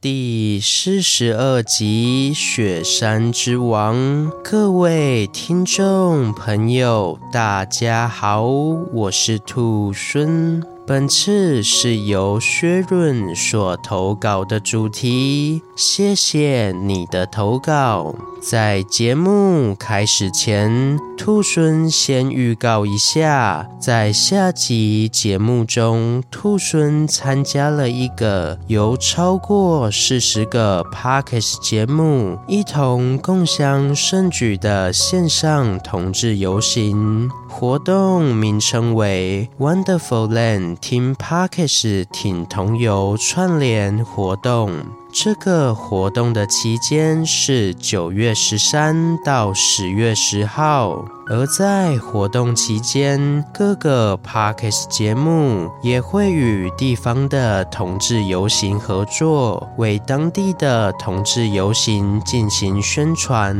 第四十二集《雪山之王》，各位听众朋友，大家好，我是兔孙。本次是由薛润所投稿的主题，谢谢你的投稿。在节目开始前，兔孙先预告一下，在下集节目中，兔孙参加了一个由超过四十个 Podcast 节目一同共享盛举的线上同志游行。活动名称为 Wonderful Land Team Podcast 挺同游串联活动。这个活动的期间是九月十三到十月十号。而在活动期间，各个 Podcast 节目也会与地方的同志游行合作，为当地的同志游行进行宣传。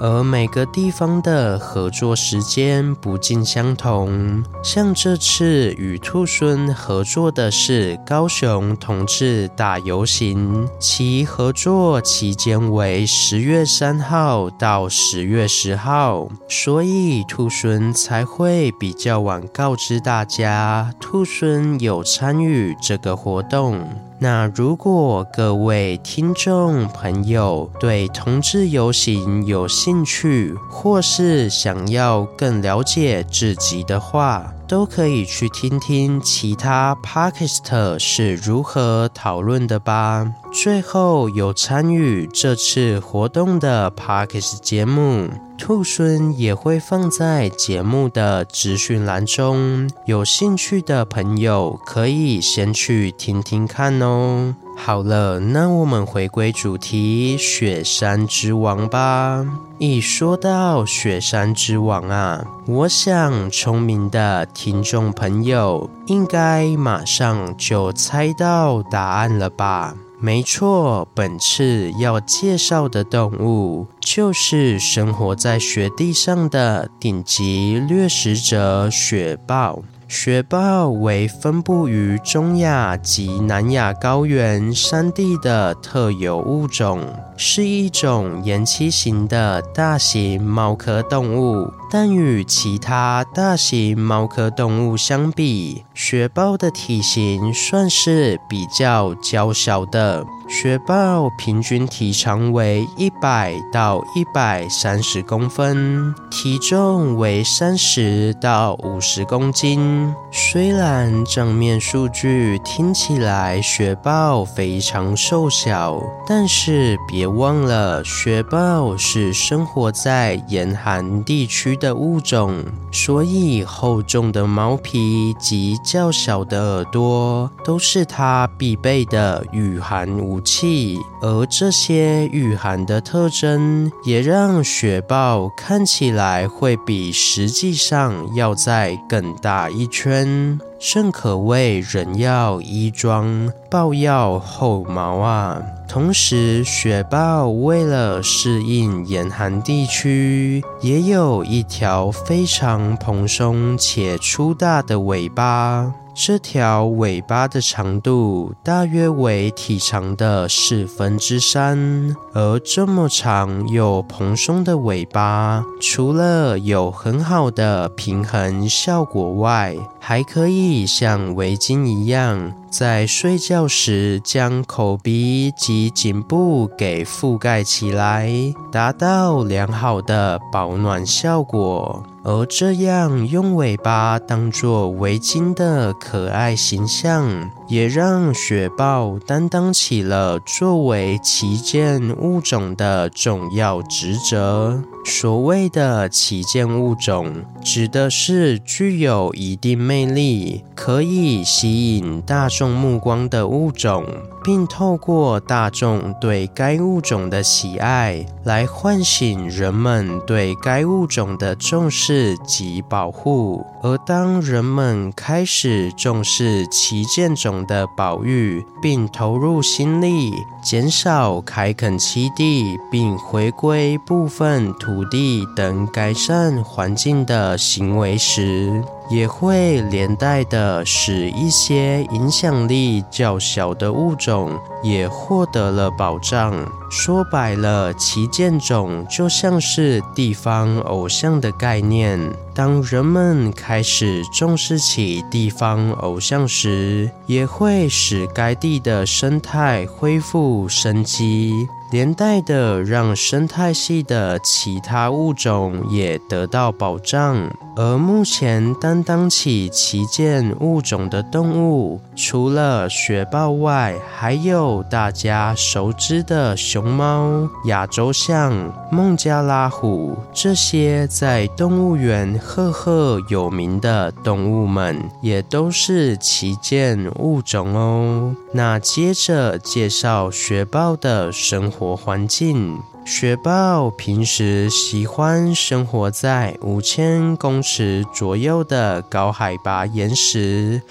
而每个地方的合作时间不尽相同，像这次与兔孙合作的是高雄同志大游行，其合作期间为十月三号到十月十号，所以。兔孙才会比较晚告知大家，兔孙有参与这个活动。那如果各位听众朋友对同志游行有兴趣，或是想要更了解自己的话，都可以去听听其他 Podcast 是如何讨论的吧。最后有参与这次活动的 p a k i s t 节目，兔猻也会放在节目的资讯栏中，有兴趣的朋友可以先去听听看哦。好了，那我们回归主题，雪山之王吧。一说到雪山之王啊，我想聪明的听众朋友应该马上就猜到答案了吧？没错，本次要介绍的动物就是生活在雪地上的顶级掠食者——雪豹。雪豹为分布于中亚及南亚高原山地的特有物种，是一种延期型的大型猫科动物。但与其他大型猫科动物相比，雪豹的体型算是比较娇小的。雪豹平均体长为一百到一百三十公分，体重为三十到五十公斤。虽然正面数据听起来雪豹非常瘦小，但是别忘了，雪豹是生活在严寒地区的物种，所以厚重的毛皮及较小的耳朵都是它必备的御寒武气，而这些御寒的特征也让雪豹看起来会比实际上要再更大一圈，正可谓人要衣装，豹要厚毛啊！同时，雪豹为了适应严寒地区，也有一条非常蓬松且粗大的尾巴。这条尾巴的长度大约为体长的四分之三，而这么长又蓬松的尾巴，除了有很好的平衡效果外，还可以像围巾一样，在睡觉时将口鼻及颈部给覆盖起来，达到良好的保暖效果。而这样用尾巴当做围巾的可爱形象，也让雪豹担当起了作为旗舰物种的重要职责。所谓的旗舰物种，指的是具有一定魅力、可以吸引大众目光的物种，并透过大众对该物种的喜爱，来唤醒人们对该物种的重视及保护。而当人们开始重视旗舰种的保育，并投入心力，减少开垦栖地，并回归部分土地等改善环境的行为时，也会连带的使一些影响力较小的物种也获得了保障。说白了，旗舰种就像是地方偶像的概念。当人们开始重视起地方偶像时，也会使该地的生态恢复生机。连带的让生态系的其他物种也得到保障，而目前担当起旗舰物种的动物，除了雪豹外，还有大家熟知的熊猫、亚洲象、孟加拉虎这些在动物园赫赫有名的动物们，也都是旗舰物种哦。那接着介绍雪豹的生活。活环境，雪豹平时喜欢生活在五千公尺左右的高海拔岩石。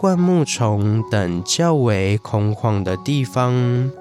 灌木丛等较为空旷的地方，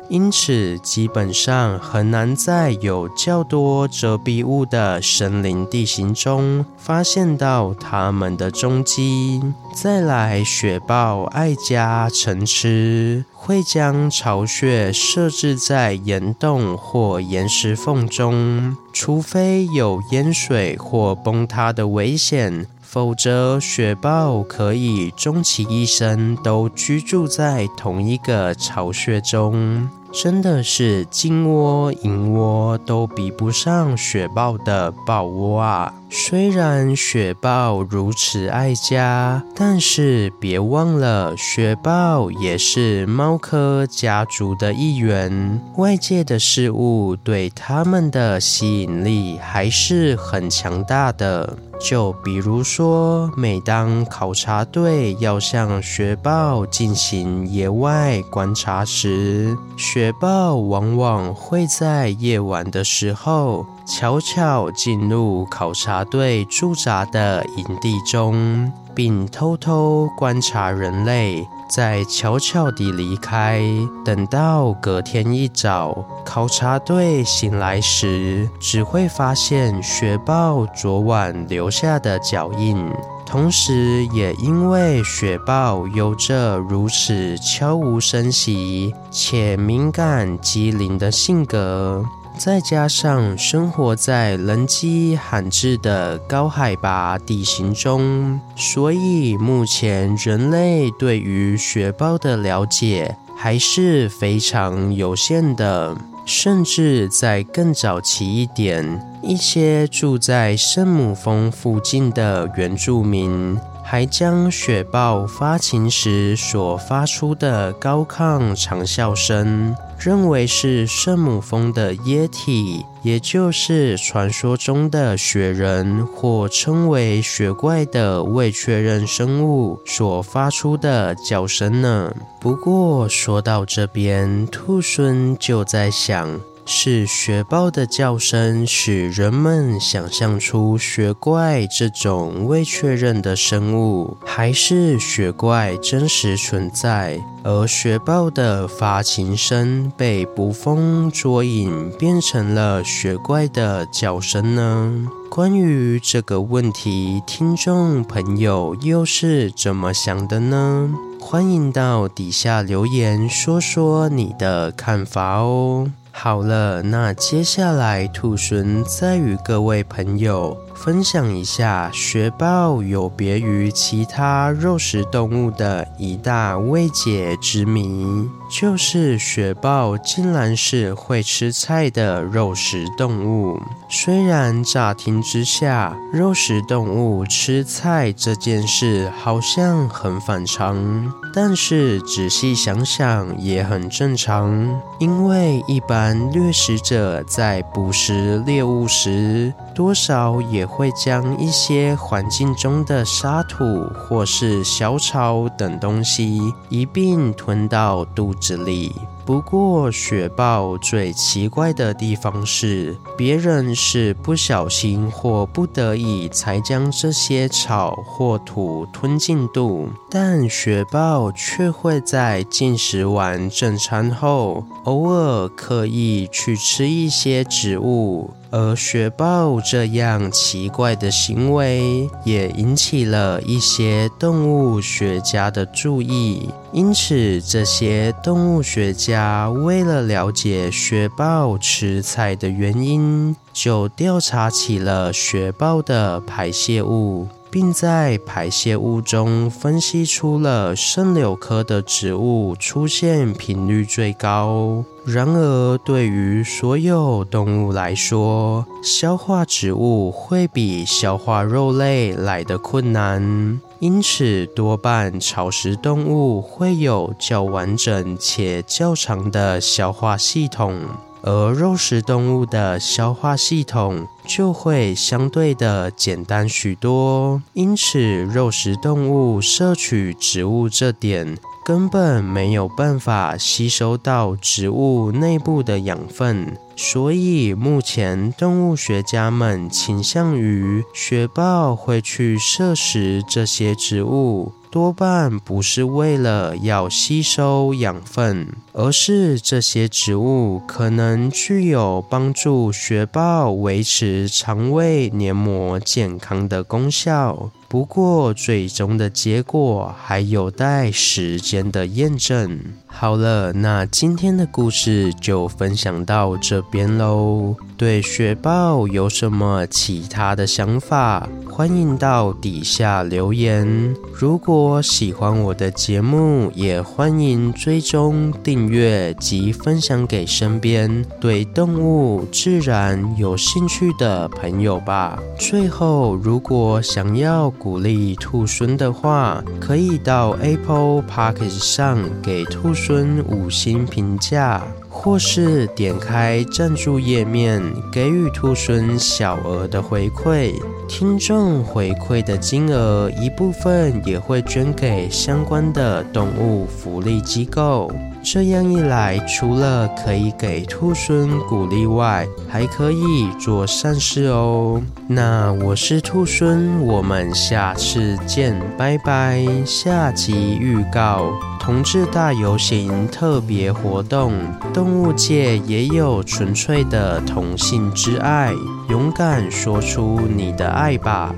因此基本上很难在有较多遮蔽物的森林地形中发现到它们的踪迹。再来，雪豹爱家成痴，会将巢穴设置在岩洞或岩石缝中，除非有淹水或崩塌的危险。否则，雪豹可以终其一生都居住在同一个巢穴中。真的是金窝银窝都比不上雪豹的豹窝啊！虽然雪豹如此爱家，但是别忘了，雪豹也是猫科家族的一员。外界的事物对它们的吸引力还是很强大的。就比如说，每当考察队要向雪豹进行野外观察时，雪豹往往会在夜晚的时候悄悄进入考察队驻扎的营地中，并偷偷观察人类，再悄悄地离开。等到隔天一早，考察队醒来时，只会发现雪豹昨晚留下的脚印。同时，也因为雪豹有着如此悄无声息且敏感机灵的性格，再加上生活在人迹罕至的高海拔地形中，所以目前人类对于雪豹的了解还是非常有限的。甚至在更早期一点，一些住在圣母峰附近的原住民，还将雪豹发情时所发出的高亢长啸声，认为是圣母峰的液体，也就是传说中的雪人，或称为雪怪的未确认生物所发出的叫声呢。不过说到这边，兔猻就在想。是雪豹的叫声使人们想象出雪怪这种未确认的生物，还是雪怪真实存在，而雪豹的发情声被捕风捉影，变成了雪怪的叫声呢？关于这个问题，听众朋友又是怎么想的呢？欢迎到底下留言说说你的看法哦。好了，那接下来兔狲再与各位朋友分享一下雪豹有别于其他肉食动物的一大未解之谜，就是雪豹竟然是会吃菜的肉食动物。虽然乍听之下，肉食动物吃菜这件事好像很反常，但是仔细想想也很正常，因为一般掠食者在捕食猎物时，多少也会将一些环境中的沙土或是小草等东西一并吞到肚子里。不过，雪豹最奇怪的地方是，别人是不小心或不得已才将这些草或土吞进肚，但雪豹却会在进食完正餐后，偶尔刻意去吃一些植物。而雪豹这样奇怪的行为，也引起了一些动物学家的注意。因此，这些动物学家为了了解雪豹吃菜的原因，就调查起了雪豹的排泄物。并在排泄物中分析出了肾柳科的植物出现频率最高。然而，对于所有动物来说，消化植物会比消化肉类来得困难，因此多半草食动物会有较完整且较长的消化系统。而肉食动物的消化系统就会相对的简单许多，因此肉食动物摄取植物这点根本没有办法吸收到植物内部的养分，所以目前动物学家们倾向于雪豹会去摄食这些植物。多半不是为了要吸收养分，而是这些植物可能具有帮助雪豹维持肠胃黏膜健康的功效。不过，最终的结果还有待时间的验证。好了，那今天的故事就分享到这边喽。对雪豹有什么其他的想法？欢迎到底下留言。如果喜欢我的节目，也欢迎追踪订阅及分享给身边对动物、自然有兴趣的朋友吧。最后，如果想要鼓励兔孙的话，可以到 Apple Podcast 上给兔孙五星评价，或是点开赞助页面，给予兔猻小额的回馈。听众回馈的金额一部分也会捐给相关的动物福利机构。这样一来，除了可以给兔猻鼓励外，还可以做善事哦。那我是兔猻，我们下次见，拜拜。下集预告：同志大游行特别活动，动物界也有纯粹的同性之爱，勇敢说出你的爱吧。